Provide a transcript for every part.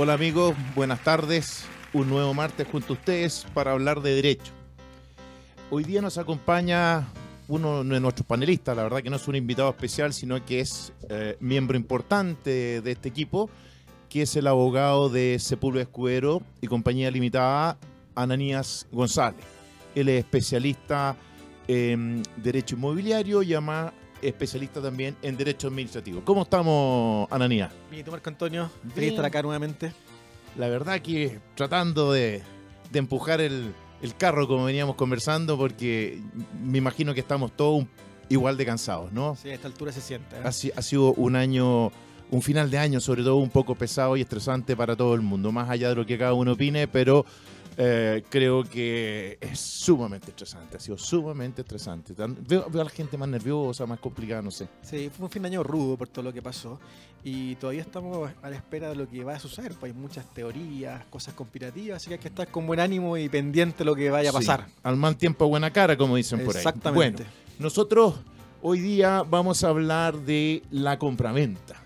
Hola amigos, buenas tardes. Un nuevo martes junto a ustedes para hablar de derecho. Hoy día nos acompaña uno de nuestros panelistas, la verdad que no es un invitado especial, sino que es eh, miembro importante de este equipo, que es el abogado de Sepulveda Escudero y Compañía Limitada, Ananías González. Él es especialista en derecho inmobiliario y además especialista también en derecho administrativo. ¿Cómo estamos, Ananías? Bien, tú, Marco Antonio, feliz estar acá nuevamente. La verdad que tratando de, de empujar el, el carro como veníamos conversando, porque me imagino que estamos todos igual de cansados, ¿no? Sí, a esta altura se siente. ¿eh? Ha, ha sido un año, un final de año sobre todo un poco pesado y estresante para todo el mundo, más allá de lo que cada uno opine, pero eh, creo que es sumamente estresante, ha sido sumamente estresante. Veo, veo a la gente más nerviosa, más complicada, no sé. Sí, fue un fin de año rudo por todo lo que pasó y todavía estamos a la espera de lo que va a suceder. Pues hay muchas teorías, cosas conspirativas, así que hay que estar con buen ánimo y pendiente de lo que vaya a Sí, pasar. al mal tiempo, buena cara, como dicen por ahí. Exactamente. Bueno, nosotros hoy día vamos a hablar de la compraventa.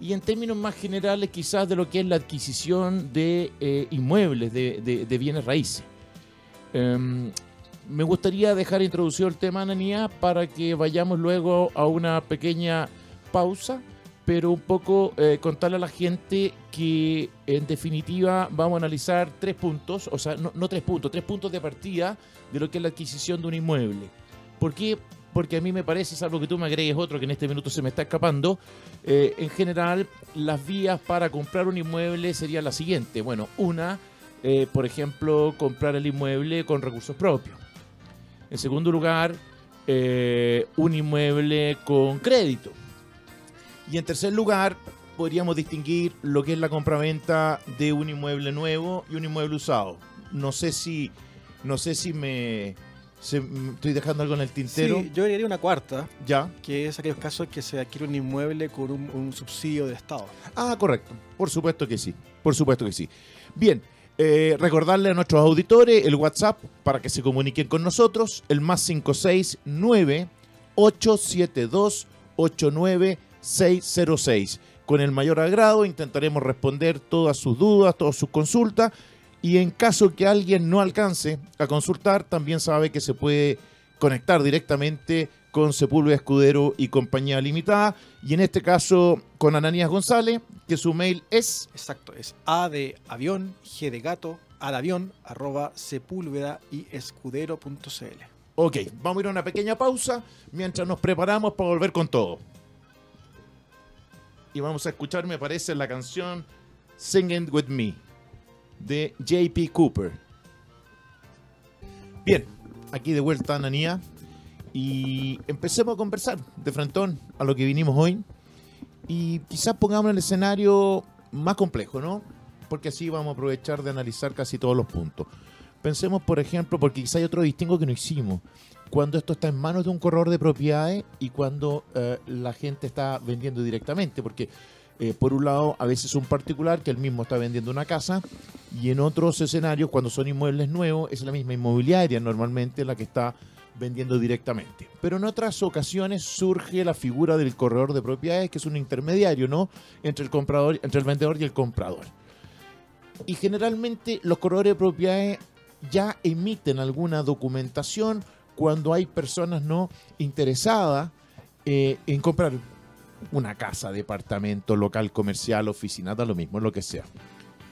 Y en términos más generales, quizás de lo que es la adquisición de eh, inmuebles, de, de- bienes raíces. Em, me gustaría dejar introducido el tema, Ananía, para que vayamos luego a una pequeña pausa, pero un poco eh, contarle a la gente que en definitiva vamos a analizar tres puntos, o sea, no, no tres puntos, tres puntos de partida de lo que es la adquisición de un inmueble. ¿Por qué? Porque a mí me parece, salvo que tú me agregues otro que en este minuto se me está escapando, eh, en general las vías para comprar un inmueble sería la siguiente. Bueno, una, eh, por ejemplo, comprar el inmueble con recursos propios. En segundo lugar, eh, un inmueble con crédito. Y en tercer lugar, podríamos distinguir lo que es la compraventa de un inmueble nuevo y un inmueble usado. No sé si, no sé si me, se- me estoy dejando algo en el tintero. Sí, yo agregaría una cuarta, Ya. que es aquellos casos que se adquiere un inmueble con un, un subsidio del Estado. Ah, correcto. Por supuesto que sí. Por supuesto que sí. Bien. eh, recordarle a nuestros auditores el WhatsApp para que se comuniquen con nosotros, el más 569 872 89606. Con el mayor agrado intentaremos responder todas sus dudas, todas sus consultas y en caso que alguien no alcance a consultar, también sabe que se puede conectar directamente con Sepúlveda Escudero y Compañía Limitada y en este caso con Ananías González, que su mail es Exacto, es A de avión, G de gato, A de avión, arroba sepúlveda y escudero.cl. Ok, vamos a ir a una pequeña pausa mientras nos preparamos para volver con todo. Y vamos a escuchar, me parece, la canción Singing With Me de JP Cooper. Bien, aquí de vuelta Ananía y empecemos a conversar de frentón a lo que vinimos hoy y quizás pongamos el escenario más complejo, ¿no? Porque así vamos a aprovechar de analizar casi todos los puntos. Pensemos, por ejemplo, porque quizá hay otro distingo que no hicimos. Cuando esto está en manos de un corredor de propiedades y cuando eh, la gente está vendiendo directamente. Porque, eh, por un lado, a veces un particular que él mismo está vendiendo una casa y en otros escenarios, cuando son inmuebles nuevos, es la misma inmobiliaria normalmente la que está vendiendo directamente. Pero en otras ocasiones surge la figura del corredor de propiedades, que es un intermediario, ¿no? Entre el comprador, entre el vendedor y el comprador. Y generalmente los corredores de propiedades ya emiten alguna documentación cuando hay personas no interesadas eh, en comprar una casa, departamento, local, comercial, oficina, da lo mismo, lo que sea.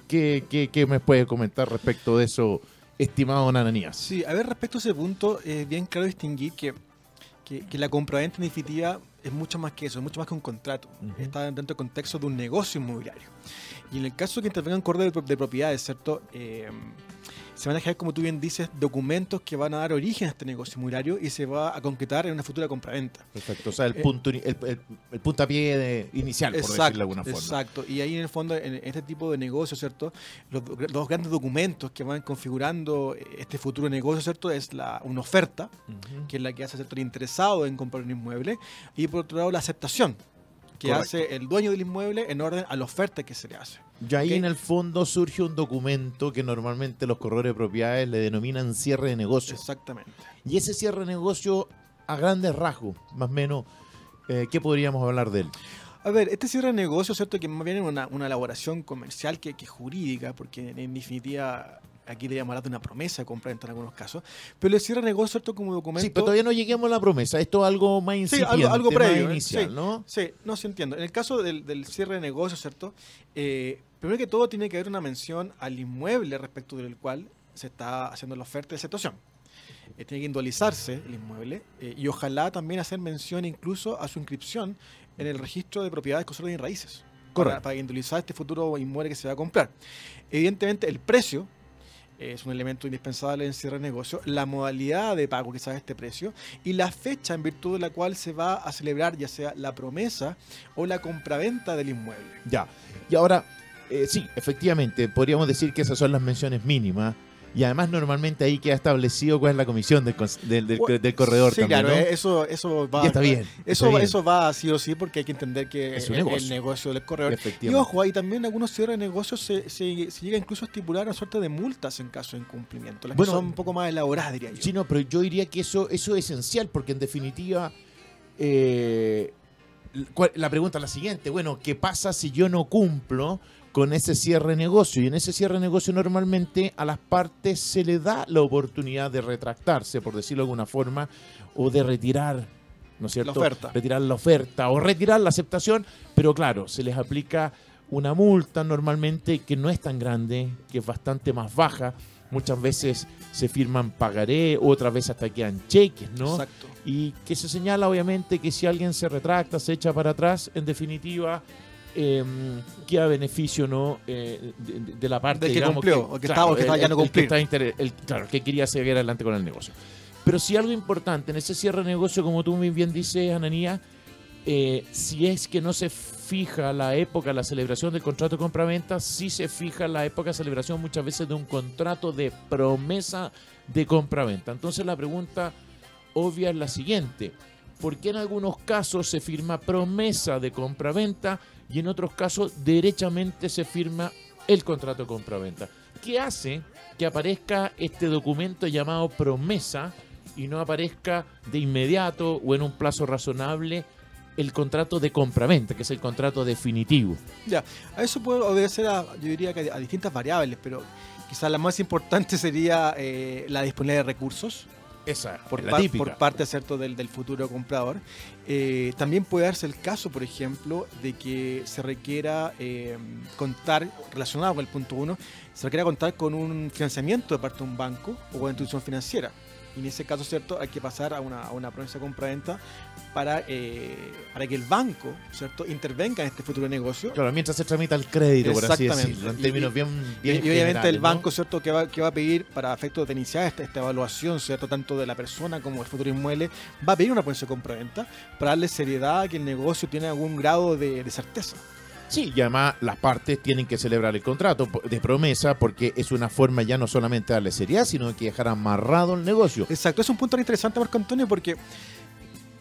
¿Qué, qué, qué me puede comentar respecto de eso, estimado don Ananías? Sí, a ver, respecto a ese punto, es bien claro distinguir que, que, que la compraventa en definitiva es mucho más que eso, es mucho más que un contrato. Está dentro del contexto de un negocio inmobiliario. Y en el caso que intervengan de, de propiedades, ¿cierto? Eh, se van a generar, como tú bien dices, documentos que van a dar origen a este negocio inmobiliario y se va a concretar en una futura compraventa. Perfecto, o sea, el, Eh, punto, el, el- el puntapié de- inicial, por decirlo de alguna forma. Exacto. Y ahí en el fondo, en este tipo de negocio, ¿cierto? Los, los grandes documentos que van configurando este futuro negocio, ¿cierto? Es la, una oferta, que es la que hace ¿cierto? el interesado en comprar un inmueble, y por otro lado la aceptación, que Correcto. hace el dueño del inmueble en orden a la oferta que se le hace. Y ahí en el fondo surge un documento que normalmente los corredores de propiedades le denominan cierre de negocio. Exactamente. Y ese cierre de negocio, a grandes rasgos, más o menos, eh, ¿qué podríamos hablar de él? A ver, este cierre de negocio, ¿cierto? Que más bien es una, una elaboración comercial que, que jurídica, porque en definitiva aquí le hablar de una promesa de compra-venta en algunos casos, pero el cierre de negocio, ¿cierto? Como documento... Sí, pero todavía no lleguemos a la promesa, esto es algo más Sí, incipiente, algo, algo previo, más ¿eh? inicial, sí, ¿no? Sí, no, sí entiendo. En el caso del, del cierre de negocio, ¿cierto? Eh, primero que todo tiene que haber una mención al inmueble respecto del cual se está haciendo la oferta de situación. Eh, tiene que individualizarse el inmueble eh, y ojalá también hacer mención incluso a su inscripción en el registro de propiedades con y raíces. Para, Correcto. para individualizar este futuro inmueble que se va a comprar. Evidentemente, el precio es un elemento indispensable en cierre de negocio, la modalidad de pago que sabe este precio y la fecha en virtud de la cual se va a celebrar ya sea la promesa o la compraventa del inmueble. Ya. Y ahora, eh, sí, efectivamente, podríamos decir que esas son las menciones mínimas. Y además, normalmente ahí queda establecido cuál es la comisión del, del, del- Bueno, del corredor sí, también, claro, ¿no? eh, eso, eso va Y está bien, Eso, está bien. eso va sí o sí porque hay que entender que Es un el, el negocio. negocio del corredor. Y ojo, ahí también algunos cierres de negocios se, se, se llega incluso a estipular una suerte de multas en caso de incumplimiento. Las Bueno, que son un poco más elaboradas, diría yo. Sí, no, pero yo diría que eso, eso es esencial, porque en definitiva, eh, la pregunta es la siguiente, bueno, ¿qué pasa si yo no cumplo con ese cierre de negocio? Y en ese cierre de negocio normalmente a las partes se le da la oportunidad de retractarse, por decirlo de alguna forma, o de retirar, ¿no es cierto? oferta. Retirar la oferta o retirar la aceptación, pero claro, se les aplica una multa normalmente que no es tan grande, que es bastante más baja. Muchas veces se firman pagaré, otras veces hasta quedan cheques, ¿no? Exacto. Y que se señala obviamente que si alguien se retracta, se echa para atrás, en definitiva, eh, queda beneficio no Eh, de, la parte Del que digamos, cumplió, o que estaba- o que estaba ya no que el- claro, que quería seguir adelante con el negocio. Pero si algo importante en ese cierre de negocio, como tú muy bien dices, Ananía, eh, si es que no se fija la época, la celebración del contrato de compraventa, sí se fija la época de celebración muchas veces de un contrato de promesa de compraventa. Entonces la pregunta obvia es la siguiente. ¿Por qué en algunos casos se firma promesa de compraventa y en otros casos derechamente se firma el contrato de compraventa? ¿Qué hace que aparezca este documento llamado promesa y no aparezca de inmediato o en un plazo razonable el contrato de compraventa, que es el contrato definitivo? Ya, a eso puede obedecer a, yo diría que a distintas variables, pero quizás la más importante sería eh, la disponibilidad de recursos Esa, por, la par- típica. por parte cierto del, del futuro comprador. Eh, también puede darse el caso, por ejemplo, de que se requiera eh, contar, relacionado con el punto 1, se requiera contar con un financiamiento de parte de un banco o una institución financiera. Y en ese caso, ¿cierto? Hay que pasar a una, a una promesa de compra-venta para, eh, para que el banco, ¿cierto? Intervenga en este futuro negocio. Claro, mientras se tramita el crédito, por así decirlo, en términos y- bien, bien y obviamente generales, el ¿no? banco, ¿cierto?, que va, que va a pedir para efectos de iniciar esta, esta evaluación, ¿cierto?, tanto de la persona como del futuro inmueble, va a pedir una póliza de compraventa para darle seriedad a que el negocio tiene algún grado de, de certeza. Sí, y además las partes tienen que celebrar el contrato de promesa porque es una forma ya no solamente de darle seriedad, sino que dejar amarrado el negocio. Exacto, es un punto interesante, Marco Antonio, porque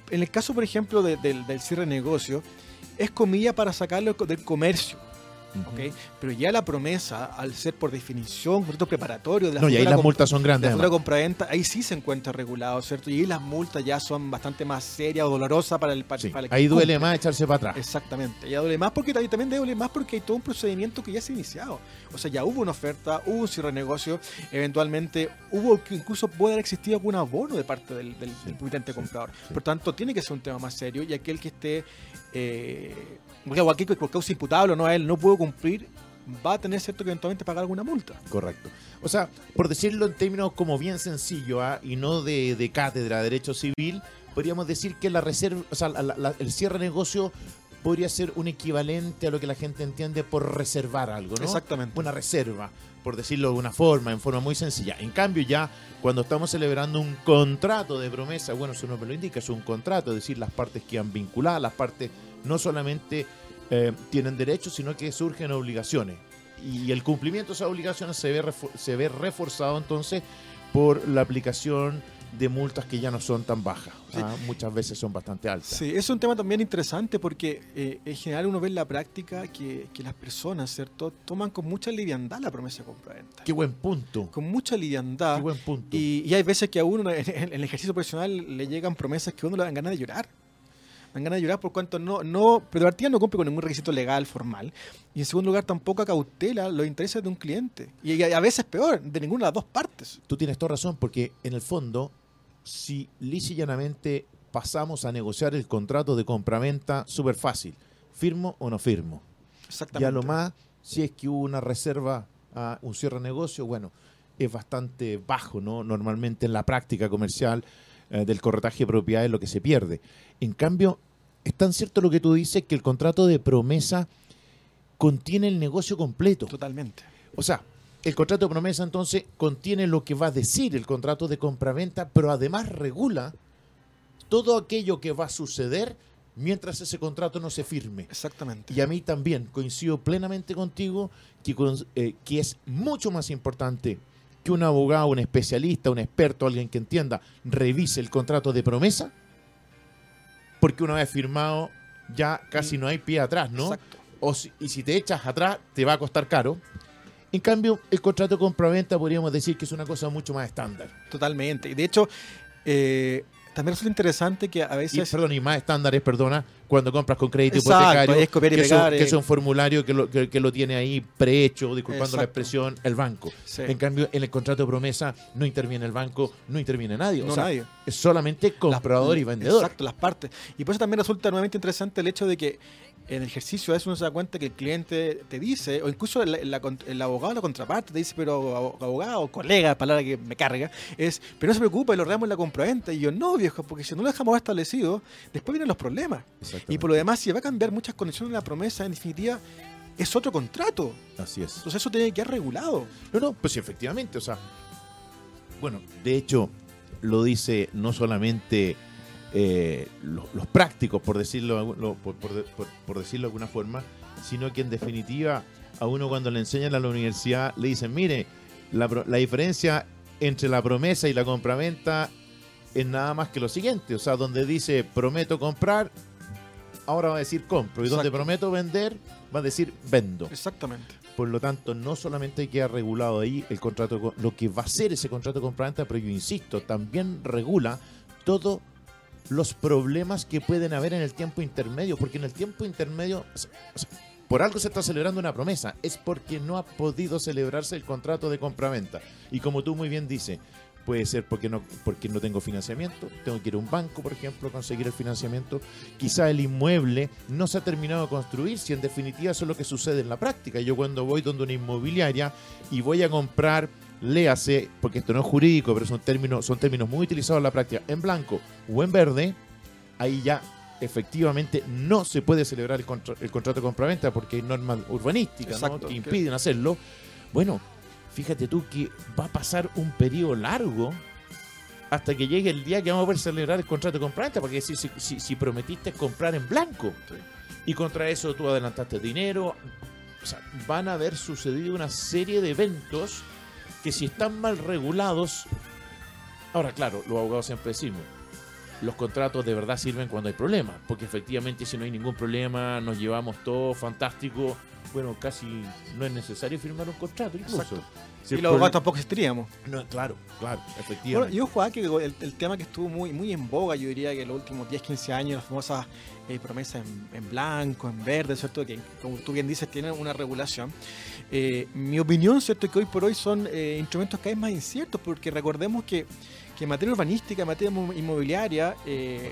en el caso, por ejemplo, de- del, cierre de negocio, es comilla para sacarlo del comercio, ¿ok? Pero ya la promesa, al ser por definición, un contrato preparatorio de la No, y ahí las multas son La grandes. además. compraventa, ahí sí se encuentra regulado, ¿cierto? Y ahí las multas ya son bastante más serias o dolorosas para el, para, Sí, para el que ahí duele más echarse para atrás. Exactamente, ya duele más porque también duele más porque hay todo un procedimiento que ya se ha iniciado. O sea, ya hubo una oferta, hubo un cierre de negocio, eventualmente hubo que incluso puede haber existido algún abono de parte del, del, del sí, comprador. sí. Por tanto, tiene que ser un tema más serio y aquel que esté, eh, o aquí por causa imputable o no a él, no pudo cumplir, va a tener cierto que eventualmente pagar alguna multa. Correcto. O sea, por decirlo en términos como bien sencillo ¿ah? y no de, de cátedra de derecho civil, podríamos decir que la reserva, o sea, la- la- el cierre de negocio podría ser un equivalente a lo que la gente entiende por reservar algo, ¿no? Exactamente. Una reserva, por decirlo de una forma, en forma muy sencilla. En cambio, ya cuando estamos celebrando un contrato de promesa, bueno, su nombre lo indica, es un contrato, es decir, las partes quedan vinculadas, las partes no solamente eh, tienen derechos, sino que surgen obligaciones. Y el cumplimiento de esas obligaciones se ve, se ve reforzado entonces por la aplicación de multas que ya no son tan bajas. Sí. ¿ah? Muchas veces son bastante altas. Sí, es un tema también interesante porque eh, en general uno ve en la práctica que, que las personas, ¿cierto?, toman con mucha liviandad la promesa de compra-venta. Qué buen punto. Con mucha liviandad. Qué buen punto. Y, y hay veces que a uno en, en el ejercicio profesional le llegan promesas que a uno le dan ganas de llorar. Dan ganas de llorar por cuanto no, no, pero de partida no cumple con ningún requisito legal, formal. Y en segundo lugar, tampoco acautela los intereses de un cliente. Y a veces peor, de ninguna de las dos partes. Tú tienes toda razón, porque en el fondo, si lisa y llanamente pasamos a negociar el contrato de compraventa, súper fácil. ¿Firmo o no firmo? Exactamente. Y a lo más, si es que hubo una reserva a un cierre de negocio, bueno, es bastante bajo, ¿no? Normalmente en la práctica comercial eh, del corretaje de propiedades lo que se pierde. En cambio, es tan cierto lo que tú dices que el contrato de promesa contiene el negocio completo. Totalmente. O sea, el contrato de promesa entonces contiene lo que va a decir el contrato de compraventa, pero además regula todo aquello que va a suceder mientras ese contrato no se firme. Exactamente. Y a mí también coincido plenamente contigo que, eh, que es mucho más importante que un abogado, un especialista, un experto, alguien que entienda, revise el contrato de promesa, porque una vez firmado ya casi no hay pie atrás, ¿no? Exacto. O y si te echas atrás, te va a costar caro. En cambio, el contrato de compraventa podríamos decir que es una cosa mucho más estándar. Totalmente. Y de hecho, eh, también resulta interesante que a veces. Y, perdón, y más estándares, perdona, cuando compras con crédito hipotecario. Es copiar y que, pegar, es un, que es un formulario que lo, que, lo tiene ahí prehecho, disculpando Exacto. la expresión, el banco. Sí. En cambio, en el contrato de promesa no interviene el banco, no interviene nadie. No, o sea, nadie. Es solamente comprador Las- y vendedor. Exacto, las partes. Y por eso también resulta nuevamente interesante el hecho de que en el ejercicio a veces uno se da cuenta que el cliente te dice, o incluso el, la- el abogado, la contraparte, te dice, pero abo- abogado, colega, palabra que me carga, es, pero no se preocupe, lo reamos en la compraventa. Y yo, no, viejo, porque si no lo dejamos establecido, después vienen los problemas. Y por lo demás, si va a cambiar muchas condiciones en la promesa, en definitiva, es otro contrato. Así es. Entonces eso tiene que quedar regulado. No, no, pues sí, efectivamente, o sea, bueno, de hecho, lo dice no solamente eh, lo- los, prácticos, por decirlo, lo- por, por- por- por decirlo de alguna forma, sino que en definitiva a uno cuando le enseñan a la universidad le dicen, mire, la, diferencia entre la promesa y la compraventa es nada más que lo siguiente, o sea, donde dice prometo comprar, ahora va a decir compro, y donde prometo vender, va a decir vendo. Exactamente. Por lo tanto, no solamente queda regulado ahí el contrato, co- lo que va a ser ese contrato de compraventa, pero yo insisto, también regula todos los problemas que pueden haber en el tiempo intermedio, porque en el tiempo intermedio, por algo se está celebrando una promesa, es porque no ha podido celebrarse el contrato de compraventa. Y como tú muy bien dices, puede ser porque no, porque no tengo financiamiento, tengo que ir a un banco, por ejemplo, conseguir el financiamiento. Quizá el inmueble no se ha terminado de construir, si en definitiva eso es lo que sucede en la práctica. Yo cuando voy donde una inmobiliaria y voy a comprar, léase, porque esto no es jurídico, pero son términos, son términos muy utilizados en la práctica, en blanco o en verde, ahí ya efectivamente no se puede celebrar el, contra- el contrato de compraventa porque hay normas urbanísticas ¿no? Que impiden hacerlo. Bueno, fíjate tú que va a pasar un periodo largo hasta que llegue el día que vamos a poder celebrar el contrato de compraventa, porque si, si, si- si prometiste comprar en blanco y contra eso tú adelantaste dinero, o sea, van a haber sucedido una serie de eventos que si están mal regulados, ahora claro, los abogados siempre decimos, los contratos de verdad sirven cuando hay problemas, porque efectivamente si no hay ningún problema, nos llevamos todo fantástico, bueno, casi no es necesario firmar un contrato incluso. Si y los abogados tampoco existiríamos. no, claro, claro, Bueno, efectivamente. y ojo, ah, que el, el tema que estuvo muy, muy en boga, yo diría que en los últimos 10, 15 años, las famosas eh, promesas en, en blanco, en verde, ¿cierto? Que, como tú bien dices, tienen una regulación. Eh, mi opinión, ¿cierto? Que hoy por hoy son eh, instrumentos cada vez más inciertos, porque recordemos que, que en materia urbanística, en materia inmo- inmobiliaria, eh,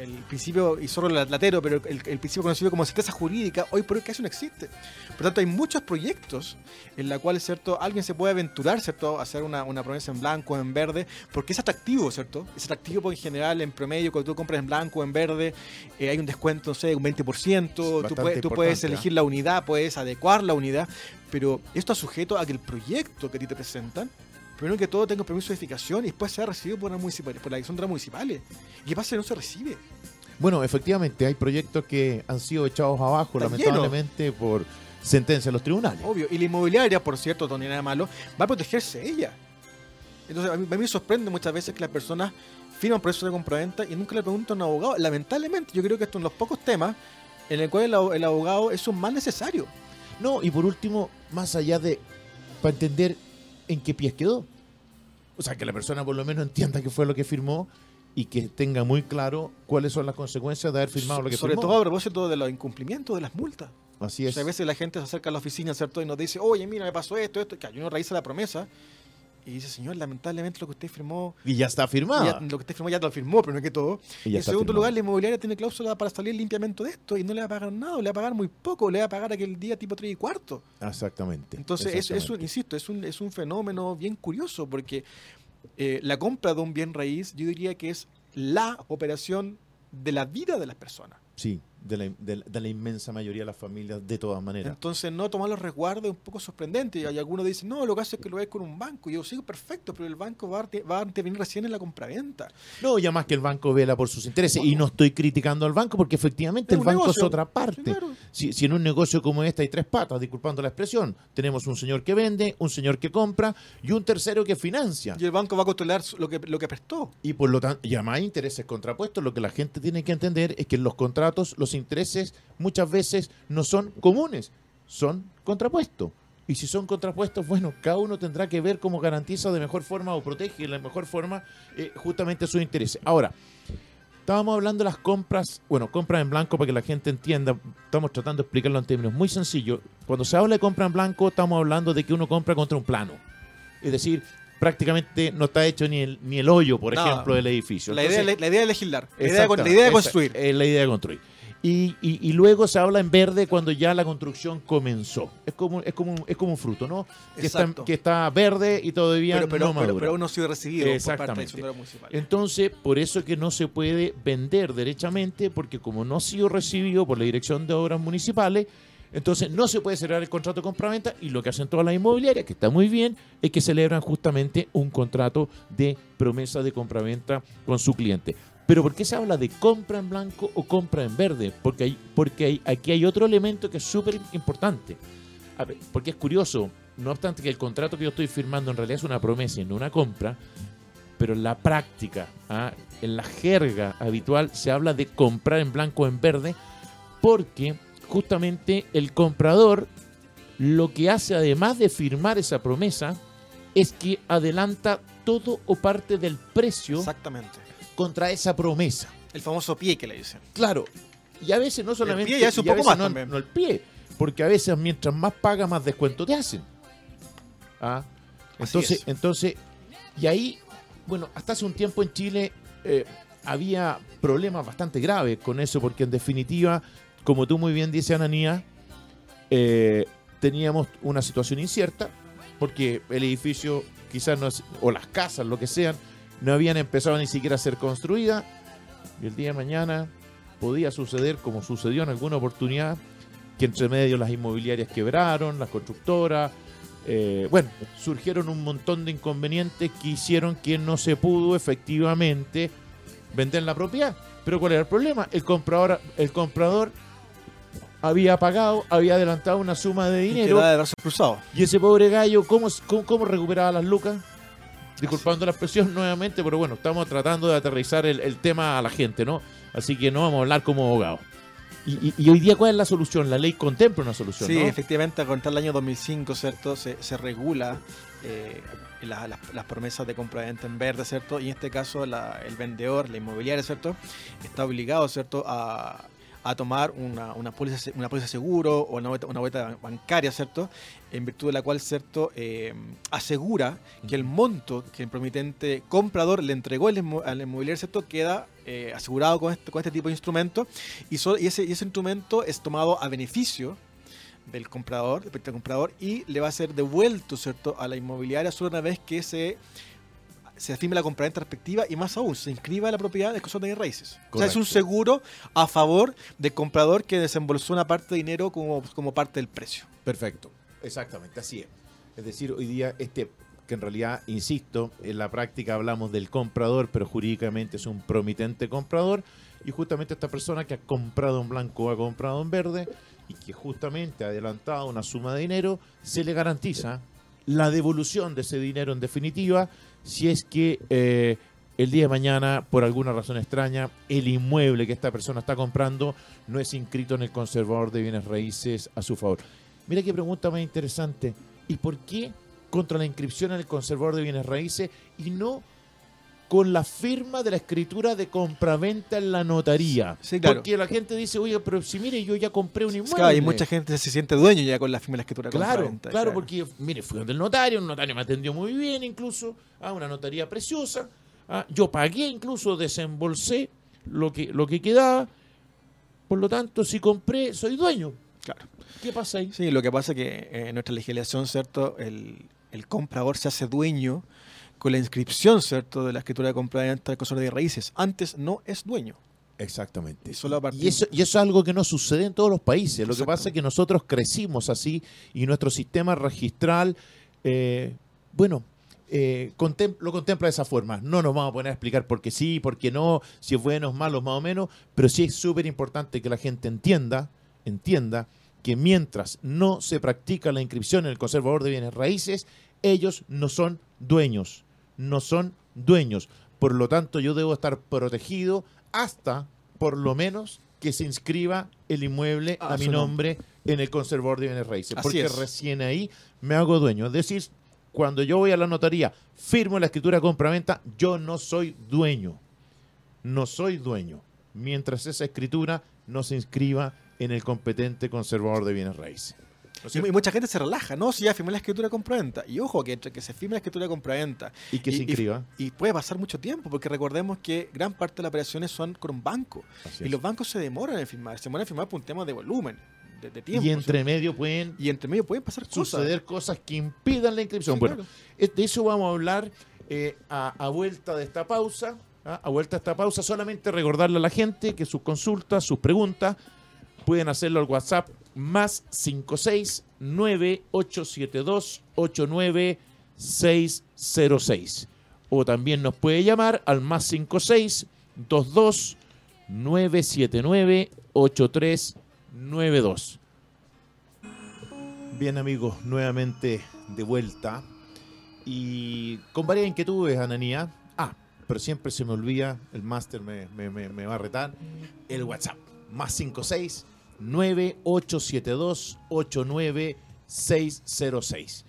el principio, y solo el latero, pero el, el principio conocido como certeza jurídica, hoy por hoy casi no existe. Por tanto, hay muchos proyectos en la cuales, ¿cierto? Alguien se puede aventurar, ¿cierto? A hacer una, una promesa en blanco o en verde, porque es atractivo, ¿cierto? Es atractivo porque en general, en promedio, cuando tú compras en blanco o en verde, eh, hay un descuento, no sé, un 20%, tú, puedes, tú puedes elegir la unidad, puedes adecuar la unidad, pero esto está sujeto a que el proyecto que a ti te presentan, primero que todo tenga un permiso de edificación y después sea recibido por, las municipales, por la dirección de las municipales. ¿Y qué pasa si no se recibe? Bueno, efectivamente, hay proyectos que han sido echados abajo, Está lamentablemente, por sentencia de los tribunales. Obvio. Y la inmobiliaria, por cierto, no tiene nada malo, va a protegerse ella. Entonces, a mí, a mí me sorprende muchas veces que las personas firman procesos de compraventa y nunca le preguntan a un abogado. Lamentablemente, yo creo que esto es uno de los pocos temas en el cual el, el abogado es un mal necesario. No, y por último, más allá de, para entender en qué pies quedó. O sea, que la persona por lo menos entienda qué fue lo que firmó y que tenga muy claro cuáles son las consecuencias de haber firmado lo que Sobre firmó. todo a propósito de los incumplimientos de las multas. Así O es. sea, a veces la gente se acerca a la oficina, ¿cierto? Y nos dice, oye, mira, me pasó esto, esto. Que uno realiza la promesa y dice, señor, lamentablemente lo que usted firmó, Y ya está firmada. ya- lo que usted firmó ya lo firmó, pero no que todo. Y en segundo firmado. lugar, la inmobiliaria tiene cláusula para salir limpiamente de esto y no le va a pagar nada, le va a pagar muy poco, le va a pagar aquel día tipo 3 y cuarto. Exactamente. Entonces, es, es un, exactamente. insisto, es un, es un fenómeno bien curioso porque eh, la compra de un bien raíz, yo diría que es la operación de la vida de las personas. Sí, de la, de la- de la inmensa mayoría de las familias, de todas maneras. Entonces, no tomar los resguardos es un poco sorprendente. Y hay algunos dicen, no, lo que hace es que lo ves con un banco. Y yo sigo perfecto, pero el banco va a, va a intervenir recién en la compraventa. No, ya más que el banco vela por sus intereses. Y no estoy criticando al banco porque efectivamente el banco negocio. es otra Sí, parte. claro. Si, si en un negocio como este hay tres patas, disculpando la expresión, tenemos un señor que vende, un señor que compra y un tercero que financia. Y el banco va a controlar lo que, lo que prestó. Y por lo tanto, y además intereses contrapuestos, lo que la gente tiene que entender es que en los contratos los intereses muchas veces no son comunes, son contrapuestos. Y si son contrapuestos, bueno, cada uno tendrá que ver cómo garantiza de mejor forma o protege de la mejor forma eh, justamente sus intereses. Ahora, estábamos hablando de las compras, bueno, compras en blanco para que la gente entienda, estamos tratando de explicarlo en términos muy sencillos. Cuando se habla de compra en blanco, estamos hablando de que uno compra contra un plano. Es decir, prácticamente no está hecho ni el, ni el hoyo, por Nada. ejemplo, del edificio. La idea, Entonces, la idea de legislar, la idea de, la idea de construir. Es la idea de construir. Y, y- y luego se habla en verde cuando ya la construcción comenzó. Es como, es como, un- es como un fruto, ¿no? Que está, que está verde y todavía pero, pero, no pero, madura. pero aún no ha sido recibido por parte Exactamente. Municipal. Entonces, por eso que no se puede vender derechamente, porque como no ha sido recibido por la Dirección de Obras Municipales, entonces no se puede cerrar el contrato de compraventa y lo que hacen todas las inmobiliarias, que está muy bien, es que celebran justamente un contrato de promesa de compraventa con su cliente. Pero ¿por qué se habla de compra en blanco o compra en verde? Porque, hay, porque hay- aquí hay otro elemento que es súper importante. Porque es curioso, no obstante que el contrato que yo estoy firmando en realidad es una promesa y no una compra, pero en la práctica, ¿ah? en la jerga habitual, se habla de comprar en blanco o en verde, porque justamente el comprador lo que hace además de firmar esa promesa es que adelanta todo o parte del precio Exactamente. Contra esa promesa. El famoso pie que le dicen. Claro, y a veces no solamente pie ya es un poco más no, también. no el pie, porque a veces mientras más paga más descuento te hacen. ¿Ah? Entonces, es. entonces, y ahí, bueno, hasta hace un tiempo en Chile eh, había problemas bastante graves con eso, porque en definitiva, como tú muy bien dices, Ananía, eh, teníamos una situación incierta, porque el edificio quizás no, es- o las casas, lo que sean, no habían empezado ni siquiera a ser construidas, y el día de mañana podía suceder, como sucedió en alguna oportunidad, que entre medio las inmobiliarias quebraron, las constructoras, eh, bueno, surgieron un montón de inconvenientes que hicieron que no se pudo efectivamente vender la propiedad. Pero ¿cuál era el problema? El comprador, el comprador había pagado, había adelantado una suma de Y dinero queda de brazos cruzados. y ese pobre gallo, ¿cómo, cómo, cómo recuperaba las lucas? Disculpando la expresión nuevamente, pero bueno, estamos tratando de aterrizar el, el tema a la gente, ¿no? Así que no vamos a hablar como abogados. Y, y- y hoy día, ¿cuál es la solución? La ley contempla una solución, Sí, ¿no? efectivamente, contra el año 2005, ¿cierto? Se, se regula eh, la- las- las promesas de compra-venta en verde, ¿cierto? Y en este caso, la- el vendedor, la inmobiliaria, ¿cierto? Está obligado, ¿cierto? A, a tomar una, una póliza una póliza de seguro o una una boleta bancaria, ¿cierto? En virtud de la cual, ¿cierto? Eh, asegura que el monto que el promitente comprador le entregó al, inmo- al inmobiliario, ¿cierto? Queda eh, asegurado con este, con este tipo de instrumento y, so- y ese, y ese instrumento es tomado a beneficio del comprador, del comprador, y le va a ser devuelto, ¿cierto?, a la inmobiliaria solo una vez que se, se firme la compraventa respectiva y más aún, se inscriba la propiedad del consorcio de raíces. O sea, es un seguro a favor del comprador que desembolsó una parte de dinero como, como parte del precio. Perfecto, exactamente, así es. Es decir, hoy día, este, que en realidad, insisto, en la práctica hablamos del comprador, pero jurídicamente es un promitente comprador, y justamente esta persona que ha comprado en blanco o ha comprado en verde, y que justamente ha adelantado una suma de dinero, se le garantiza la devolución de ese dinero en definitiva, si es que eh, el día de mañana, por alguna razón extraña, el inmueble que esta persona está comprando no es inscrito en el conservador de bienes raíces a su favor. Mira qué pregunta más interesante. ¿Y por qué contra la inscripción en el conservador de bienes raíces y no con la firma de la escritura de compraventa en la notaría. Sí, claro. Porque la gente dice, oye, pero si mire, yo ya compré un inmueble. Claro, y mucha gente se siente dueño ya con la firma de la escritura de Claro, compraventa, claro, porque, mire, fui donde el notario, un notario me atendió muy bien incluso, a una notaría preciosa, ah, yo pagué incluso, desembolsé lo que, lo que quedaba, por lo tanto, si compré, soy dueño. Claro. ¿Qué pasa ahí? Sí, lo que pasa es que eh, en nuestra legislación, ¿cierto? El, el comprador se hace dueño con la inscripción, ¿cierto? De la escritura de compraventa del consorcio de raíces. Antes no es dueño. Exactamente. Y solo a partir- Y eso, y eso es algo que no sucede en todos los países. Lo que pasa es que nosotros crecimos así y nuestro sistema registral, eh, bueno, eh, contem- lo contempla de esa forma. No nos vamos a poner a explicar por qué sí, por qué no, si es bueno, es malo, más o menos, pero sí es súper importante que la gente entienda, entienda que mientras no se practica la inscripción en el conservador de bienes raíces, ellos no son dueños, no son dueños. Por lo tanto, yo debo estar protegido hasta, por lo menos, que se inscriba el inmueble Ah, a mi nombre en el conservador de bienes raíces. Así porque es. recién ahí me hago dueño. Es decir, cuando yo voy a la notaría, firmo la escritura de compraventa, yo no soy dueño. No soy dueño. Mientras esa escritura no se inscriba en el competente conservador de bienes raíces. ¿No es Y, mucha gente se relaja, ¿no? Si ya firmé la escritura de compraventa. Y ojo, que entre que se firme la escritura de compraventa Y que y- se inscriba. y puede pasar mucho tiempo, porque recordemos que gran parte de las operaciones son con un banco. Así Y los bancos se demoran en firmar. Se demoran en firmar por un tema de volumen, de, de tiempo. y entre medio pueden y entre medio pueden pasar cosas. suceder cosas que impidan la inscripción. Sí, bueno, claro. es- de eso vamos a hablar eh, a, a vuelta de esta pausa. ¿ah? A vuelta de esta pausa, solamente recordarle a la gente que sus consultas, sus preguntas, pueden hacerlo al WhatsApp más 56 9872 89606. O también nos puede llamar al más 56 22 979 8392. Bien amigos, nuevamente de vuelta y con varias inquietudes, Ananía. Ah, pero siempre se me olvida, el máster me, me- me- me va a retar, el WhatsApp. Más 56 9872 89606.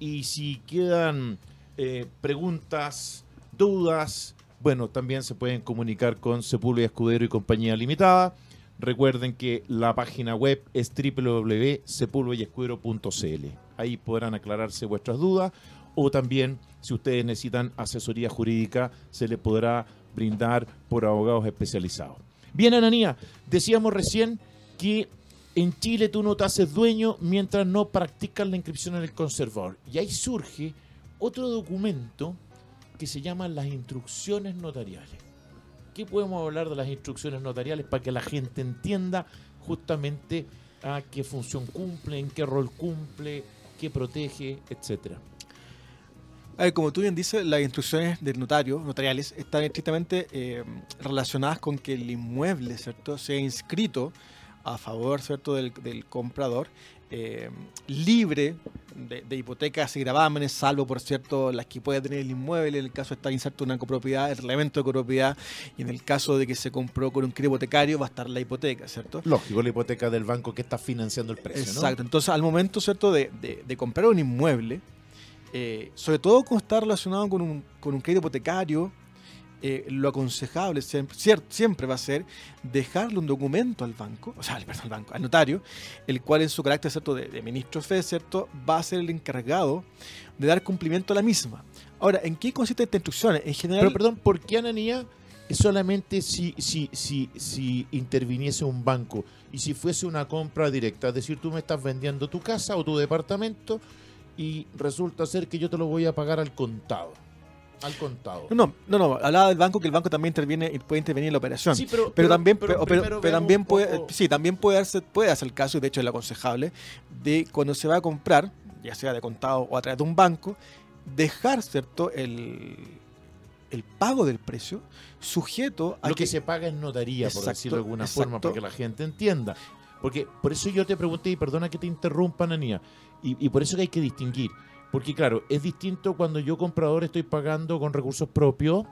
Y si quedan eh, preguntas, dudas, bueno, también se pueden comunicar con Sepúlveda Escudero y Compañía Limitada. Recuerden que la página web es www.sepulvedayescudero.cl. Ahí podrán aclararse vuestras dudas o también si ustedes necesitan asesoría jurídica se les podrá brindar por abogados especializados. Bien, Ananía, decíamos recién que en Chile tú no te haces dueño mientras no practicas la inscripción en el conservador. Y ahí surge otro documento que se llama las instrucciones notariales. ¿Qué podemos hablar de las instrucciones notariales para que la gente entienda justamente a qué función cumple, en qué rol cumple, qué protege, etcétera? Como tú bien dices, las instrucciones del notario, notariales, están estrictamente eh, relacionadas con que el inmueble, ¿cierto?, sea inscrito a favor, ¿cierto?, del, del comprador, eh, libre de, de hipotecas y gravámenes, salvo, por cierto, las que puede tener el inmueble, en el caso de estar inserto una copropiedad, el reglamento de copropiedad, y en el caso de que se compró con un crédito hipotecario, va a estar la hipoteca, ¿cierto? Lógico, la hipoteca del banco que está financiando el precio, ¿no? Exacto. Entonces, al momento, ¿cierto?, de, de- de comprar un inmueble, eh, sobre todo cuando está relacionado con un, con un crédito hipotecario, eh, lo aconsejable siempre, siempre va a ser dejarle un documento al banco, o sea, al, perdón, al banco, al notario, el cual en su carácter ¿cierto? De, ministro fe, ¿cierto? va a ser el encargado de dar cumplimiento a la misma. Ahora, ¿en qué consiste esta instrucción? En general, Pero perdón, ¿por qué Ananía solamente si, si, si, si interviniese un banco y si fuese una compra directa? Es decir, tú me estás vendiendo tu casa o tu departamento y resulta ser que yo te lo voy a pagar al contado. Al contado. no, no, no, hablaba del banco que el banco también interviene y puede intervenir en la operación. Sí, pero, Pero, también, pero pero, pero- primero pero veamos también puede, poco- sí, también puede hacer el caso, y de hecho es lo aconsejable, de cuando se va a comprar, ya sea de contado o a través de un banco, dejar, ¿cierto?, el, el pago del precio sujeto a lo que se paga en notaría, por Exacto, decirlo de alguna forma, para que la gente entienda. Porque por eso yo te pregunté, y perdona que te interrumpa, Ananía, y, y por eso que hay que distinguir. Porque claro, es distinto cuando yo comprador estoy pagando con recursos propios,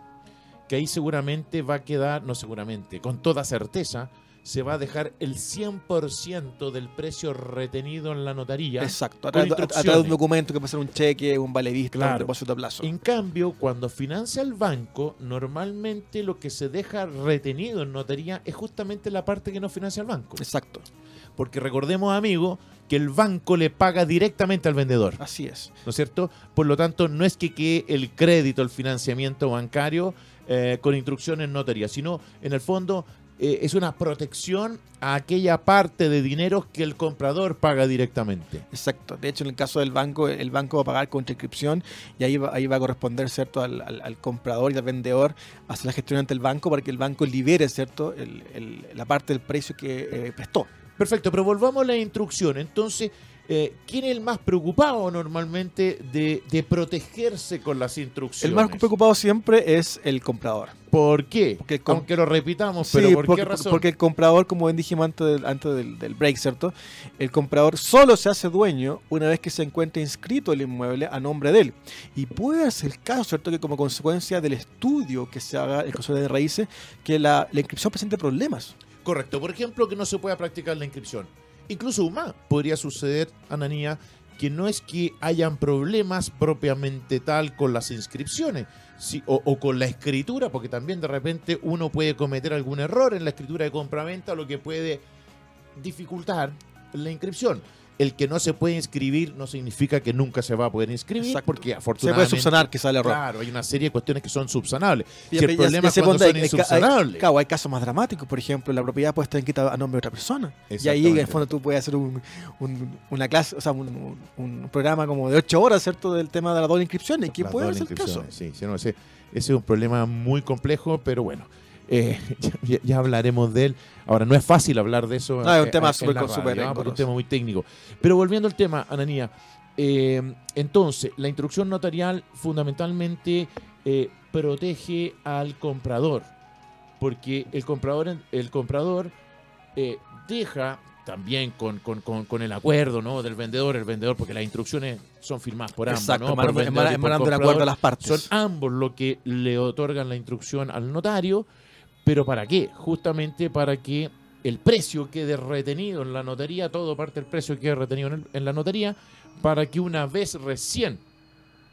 que ahí seguramente va a quedar, no seguramente, con toda certeza, se va a dejar el 100% del precio retenido en la notaría. Exacto, a través, de un documento que puede ser un cheque, un vale vista, un Claro. depósito a plazo. En cambio, cuando financia el banco, normalmente lo que se deja retenido en notaría es justamente la parte que no financia el banco. Exacto, Porque recordemos, amigo, que el banco le paga directamente al vendedor. así es. ¿no es cierto? Por lo tanto, no es que quede el crédito, el financiamiento bancario eh, con instrucciones en notaría, sino en el fondo eh, es una protección a aquella parte de dinero que el comprador paga directamente. Exacto. De hecho, en el caso del banco, el banco va a pagar contra inscripción y ahí va, ahí va a corresponder, ¿cierto?, al, al- al comprador y al vendedor hacer la gestión ante el banco para que el banco libere, ¿cierto?, el- el- la parte del precio que eh, prestó. Perfecto, pero volvamos a la instrucción. Entonces, eh, ¿quién es el más preocupado normalmente de, de protegerse con las instrucciones? El más preocupado siempre es el comprador. ¿Por qué? Porque com- Aunque lo repitamos, Sí, pero ¿por porque, qué razón? porque el comprador, como bien dijimos antes, del, antes del, del break, ¿cierto? El comprador solo se hace dueño una vez que se encuentra inscrito el inmueble a nombre de él. Y puede ser el caso, ¿cierto? Que como consecuencia del estudio que se haga el caso de raíces, que la, la inscripción presente problemas. Correcto. Por ejemplo, que no se pueda practicar la inscripción. Incluso más podría suceder, Ananía, que no es que hayan problemas propiamente tal con las inscripciones o, o con la escritura, porque también de repente uno puede cometer algún error en la escritura de compraventa, lo que puede dificultar la inscripción. El que no se puede inscribir no significa que nunca se va a poder inscribir, Exacto. porque Se afortunadamente... puede subsanar que sale error. Claro, hay una serie de cuestiones que son subsanables. Y Si el problema es cuando son hay- hay- insubsanables. Claro, hay casos más dramáticos, por ejemplo, la propiedad puede estar inscrita a nombre de otra persona. Y ahí en el fondo tú puedes hacer un- un- una clase, o sea, un, programa como de ocho horas, ¿cierto? Del tema de la doble inscripción, y que Las puede ser el caso. inscripciones, Sí, sí, no, ese, ese es un problema muy complejo, pero bueno, eh, ya, ya hablaremos de él. Ahora, no es fácil hablar de eso. No, es un eh, tema súper- un tema muy técnico. Pero volviendo al tema, Ananía, eh, entonces, la instrucción notarial fundamentalmente eh, protege al comprador, porque el comprador, el comprador eh, deja también con, con- con- con el acuerdo ¿no? del vendedor, el vendedor, porque las instrucciones son firmadas por ambos, Exacto, ¿no? por emanando- emanando comprador. acuerdo a las partes. Son ambos lo que le otorgan la instrucción al notario, pero ¿para qué? Justamente para que el precio quede retenido en la notaría, todo parte del precio quede retenido en, la notaría, para que una vez recién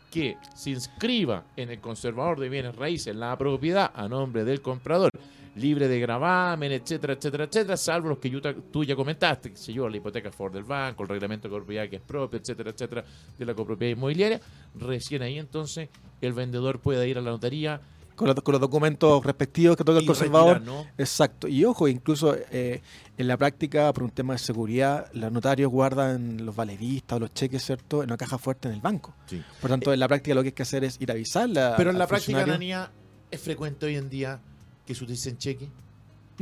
que se inscriba en el conservador de bienes raíces la propiedad a nombre del comprador, libre de gravamen, etcétera, etcétera, etcétera, salvo los que tú ya comentaste, que sé yo, la hipoteca favor del banco, el reglamento de propiedad que es propio, etcétera, etcétera, de la copropiedad inmobiliaria, recién ahí entonces el vendedor puede ir a la notaría Con los, con los documentos respectivos que toca el conservador. retirar, ¿no? Exacto. Y ojo, incluso eh, en la práctica, por un tema de seguridad, los notarios guardan los valeristas o los cheques, ¿cierto?, en una caja fuerte en el banco. Sí. Por tanto, en la práctica lo que hay que hacer es ir a avisarla. Pero en la práctica. Ananía, ¿es frecuente hoy en día que se utilicen cheque?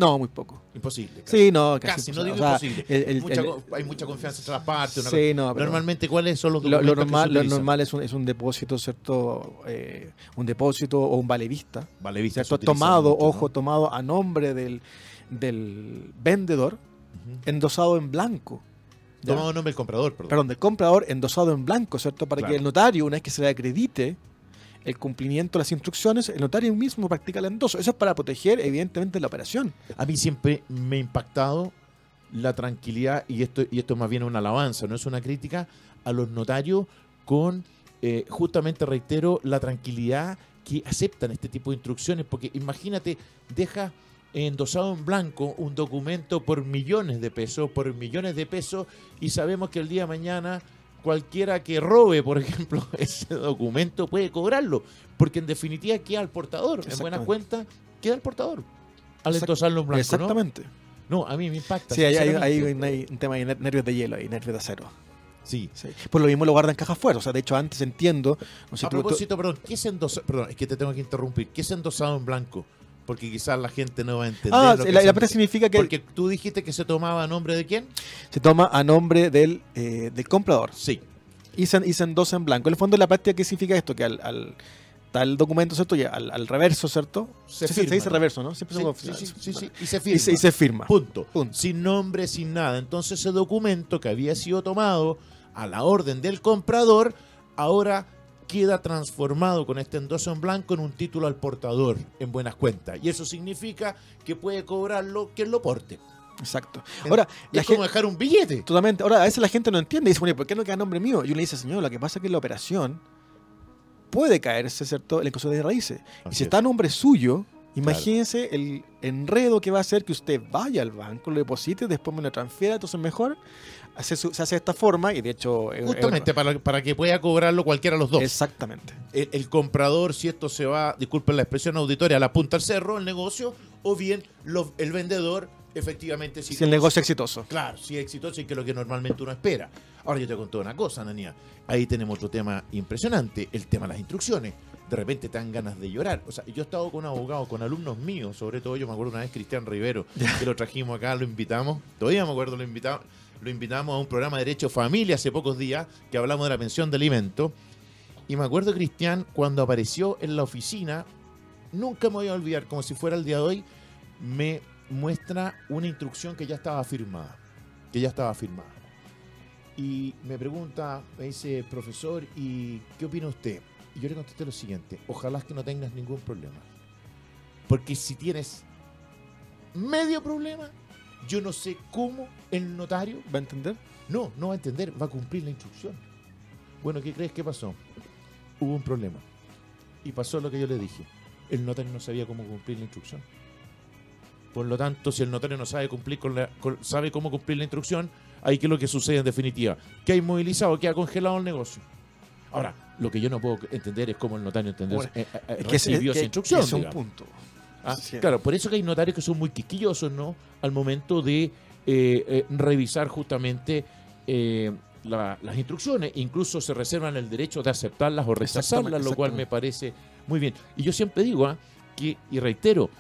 No, muy poco. Imposible. casi. Sí, no, casi, Casi, no o digo sea, imposible. el- el- Mucha el- hay mucha confianza entre las partes. una Sí, no, Normalmente, ¿cuáles son los Lo, documentos lo normal, que se lo normal es un, es un depósito, ¿cierto? Eh, un depósito o un vale vista. Vale, vista, se ¿cierto? Tomado, mucho, ¿no? ojo, tomado a nombre del, del vendedor, Ujú. endosado en blanco. Tomado nombre del comprador, perdón. Perdón, del comprador endosado en blanco, ¿cierto? Para Claro. que el notario, una vez que se le acredite el cumplimiento de las instrucciones, el notario mismo practica el endoso. Eso es para proteger, evidentemente, la operación. A mí siempre me ha impactado la tranquilidad, y esto, y esto más bien es una alabanza, no es una crítica, a los notarios con, eh, justamente reitero, la tranquilidad que aceptan este tipo de instrucciones, porque imagínate, deja endosado en blanco un documento por millones de pesos, por millones de pesos, y sabemos que el día de mañana cualquiera que robe, por ejemplo, ese documento puede cobrarlo, porque en definitiva queda al portador, en buenas Exactamente. cuentas, queda al portador. Al endosarlo en blanco. Exactamente. No, a mí me impacta. Sí, hay, hay- hay sinceramente. un, tema de ner- nervios de hielo y nervios de acero. Sí. Sí. Por lo mismo lo guardan en cajas fuera. O sea, de hecho, antes entiendo. No sé, A propósito, perdón, ¿qué es endosado? Perdón, es que te tengo que interrumpir. ¿Qué es endosado en blanco? Porque quizás la gente no va a entender. Ah, lo la, que la se- parte significa que Porque tú dijiste que se tomaba a nombre de quién? se toma a nombre del, eh, del comprador Sí. y se, y se endosa en blanco. En el fondo, la práctica, ¿qué significa esto? Que al, al tal documento, ¿cierto? Y al, al reverso, ¿cierto? Se se, firma, dice ¿no? reverso, ¿no? Siempre Sí, sí, sí, sí, sí, Y se Y firma. se, y se firma. Punto. Punto. Sin nombre, sin nada. Entonces ese documento que había sido tomado a la orden del comprador, ahora queda transformado con este endoso en blanco en un título al portador en buenas cuentas. Y eso significa que puede cobrarlo quien lo porte. Exacto. Ahora, es como dejar un billete. Totalmente. Ahora, a veces la gente no entiende y dice, bueno, ¿por qué no queda nombre mío? Y uno le dice, señor, lo que pasa es que la operación puede caerse, ¿cierto? El costo de raíces. y si está a nombre suyo, imagínense el enredo que va a hacer que usted vaya al banco, lo deposite, después me lo transfiera, entonces mejor se, se hace de esta forma y de hecho... Justamente para, para, que pueda cobrarlo cualquiera de los dos. Exactamente. El, comprador, si esto se va, disculpen la expresión auditoria, a la punta al cerro, el negocio, o bien el vendedor efectivamente si, el negocio es exitoso. Claro, si es exitoso y que es lo que normalmente uno espera. Ahora yo te conté una cosa, Nania. Ahí tenemos otro tema impresionante, el tema de las instrucciones. De repente te dan ganas de llorar. O sea, yo he estado con abogados, con alumnos míos, sobre todo yo me acuerdo una vez Cristian Rivero, que lo trajimos acá, lo invitamos. Todavía me acuerdo, lo invitamos, lo invitamos a un programa de Derecho Familia hace pocos días, que hablamos de la pensión de alimento. Y me acuerdo, Cristian, cuando apareció en la oficina, nunca me voy a olvidar, como si fuera el día de hoy, me muestra una instrucción que ya estaba firmada. Que ya estaba firmada. Y me pregunta, me dice, profesor, ¿y qué opina usted? Y yo le contesté lo siguiente, ojalá que no tengas ningún problema. Porque si tienes medio problema, yo no sé cómo el notario... ¿Va a entender? No, no va a entender, va a cumplir la instrucción. Bueno, ¿qué crees que pasó? Hubo un problema. Y pasó lo que yo le dije. El notario no sabía cómo cumplir la instrucción. Por lo tanto, si el notario no sabe cumplir con la, sabe cómo cumplir la instrucción, ahí que es lo que sucede en definitiva, que ha inmovilizado, que ha congelado el negocio. Ahora, lo que yo no puedo entender es cómo el notario entendió, eh, eh, recibió esa instrucción. Es un punto. Ah, claro, por eso que hay notarios que son muy quisquillosos, ¿no? Al momento de eh, revisar justamente las instrucciones, incluso se reservan el derecho de aceptarlas o rechazarlas, lo cual me parece muy bien. Y yo siempre digo, ¿ah? que, y reitero,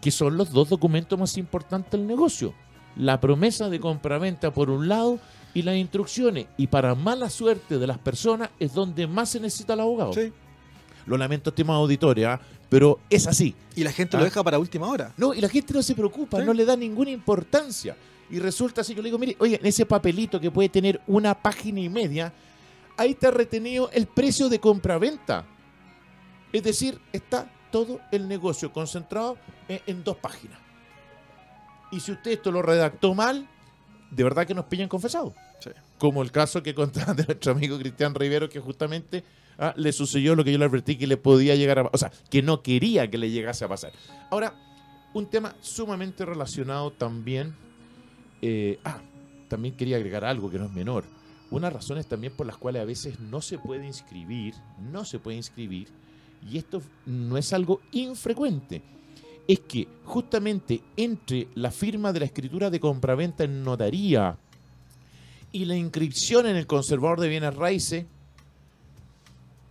que son los dos documentos más importantes del negocio. La promesa de compraventa por un lado y las instrucciones. Y para mala suerte de las personas es donde más se necesita el abogado. Sí. Lo lamento, estimado auditoria, ¿ah? pero es así. Y la gente lo ¿Ah? deja para última hora. No, y la gente no se preocupa, no le da ninguna importancia. Y resulta así, yo le digo, mire, oye, en ese papelito que puede tener una página y media, ahí está retenido el precio de compraventa. Es decir, está todo el negocio concentrado en, dos páginas. Y si usted esto lo redactó mal, de verdad que nos pillan confesados. Como el caso que contaba de nuestro amigo Cristian Rivero, que justamente ah, le sucedió lo que yo le advertí que le podía llegar a O sea, que no quería que le llegase a pasar. Ahora, un tema sumamente relacionado también. Eh, ah, también quería agregar algo que no es menor. Unas razones también por las cuales a veces no se puede inscribir, no se puede inscribir y esto no es algo infrecuente, es que justamente entre la firma de la escritura de compraventa en notaría y la inscripción en el conservador de bienes raíces,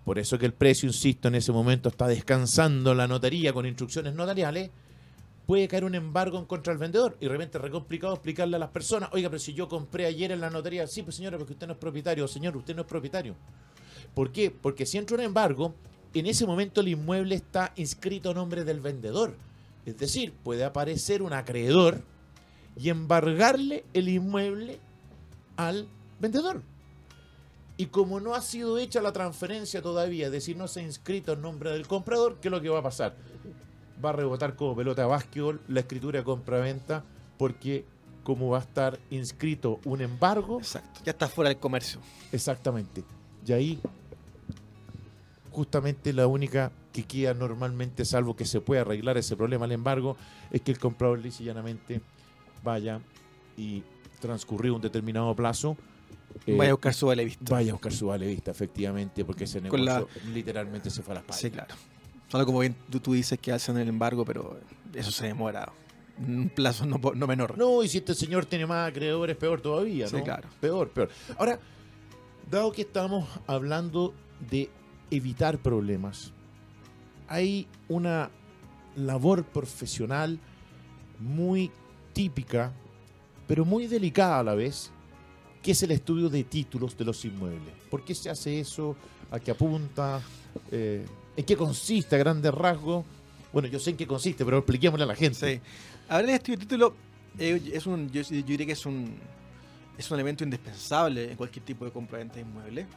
por eso que el precio, insisto, en ese momento está descansando la notaría con instrucciones notariales, puede caer un embargo en contra del vendedor y de repente es complicado explicarle a las personas, oiga, pero si yo compré ayer en la notaría, sí, pues señora, porque usted no es propietario, señor, usted no es propietario. ¿Por qué? Porque si entra un embargo, en ese momento el inmueble está inscrito a nombre del vendedor. Es decir, puede aparecer un acreedor y embargarle el inmueble al vendedor. Y como no ha sido hecha la transferencia todavía, es decir, no se ha inscrito en nombre del comprador, ¿qué es lo que va a pasar? Va a rebotar como pelota de básquetbol la escritura de compra-venta porque como va a estar inscrito un embargo... Exacto, ya está fuera del comercio. Exactamente. Y ahí justamente la única que queda normalmente, salvo que se pueda arreglar ese problema al embargo, es que el comprador lisa y llanamente vaya y transcurrido un determinado plazo. Eh, vaya a buscar su vale vista. Vaya a buscar su vale vista, efectivamente, porque ese negocio literalmente se fue a las patas. Sí, claro. Solo como bien tú, dices que hacen el embargo, pero eso se demora un plazo no, no, menor. No, y si este señor tiene más acreedores, peor todavía, ¿no? Sí, claro. Peor, peor. Ahora, dado que estamos hablando de evitar problemas. Hay una labor profesional muy típica, pero muy delicada a la vez, que es el estudio de títulos de los inmuebles. ¿Por qué se hace eso? ¿A qué apunta? Eh, ¿En qué consiste a grandes rasgos? Bueno, yo sé en qué consiste, pero expliquémosle a la gente. Sí. Hablar de estudio de título, eh, es un, yo diría que es un, es un elemento indispensable en cualquier tipo de compra-venta de inmueble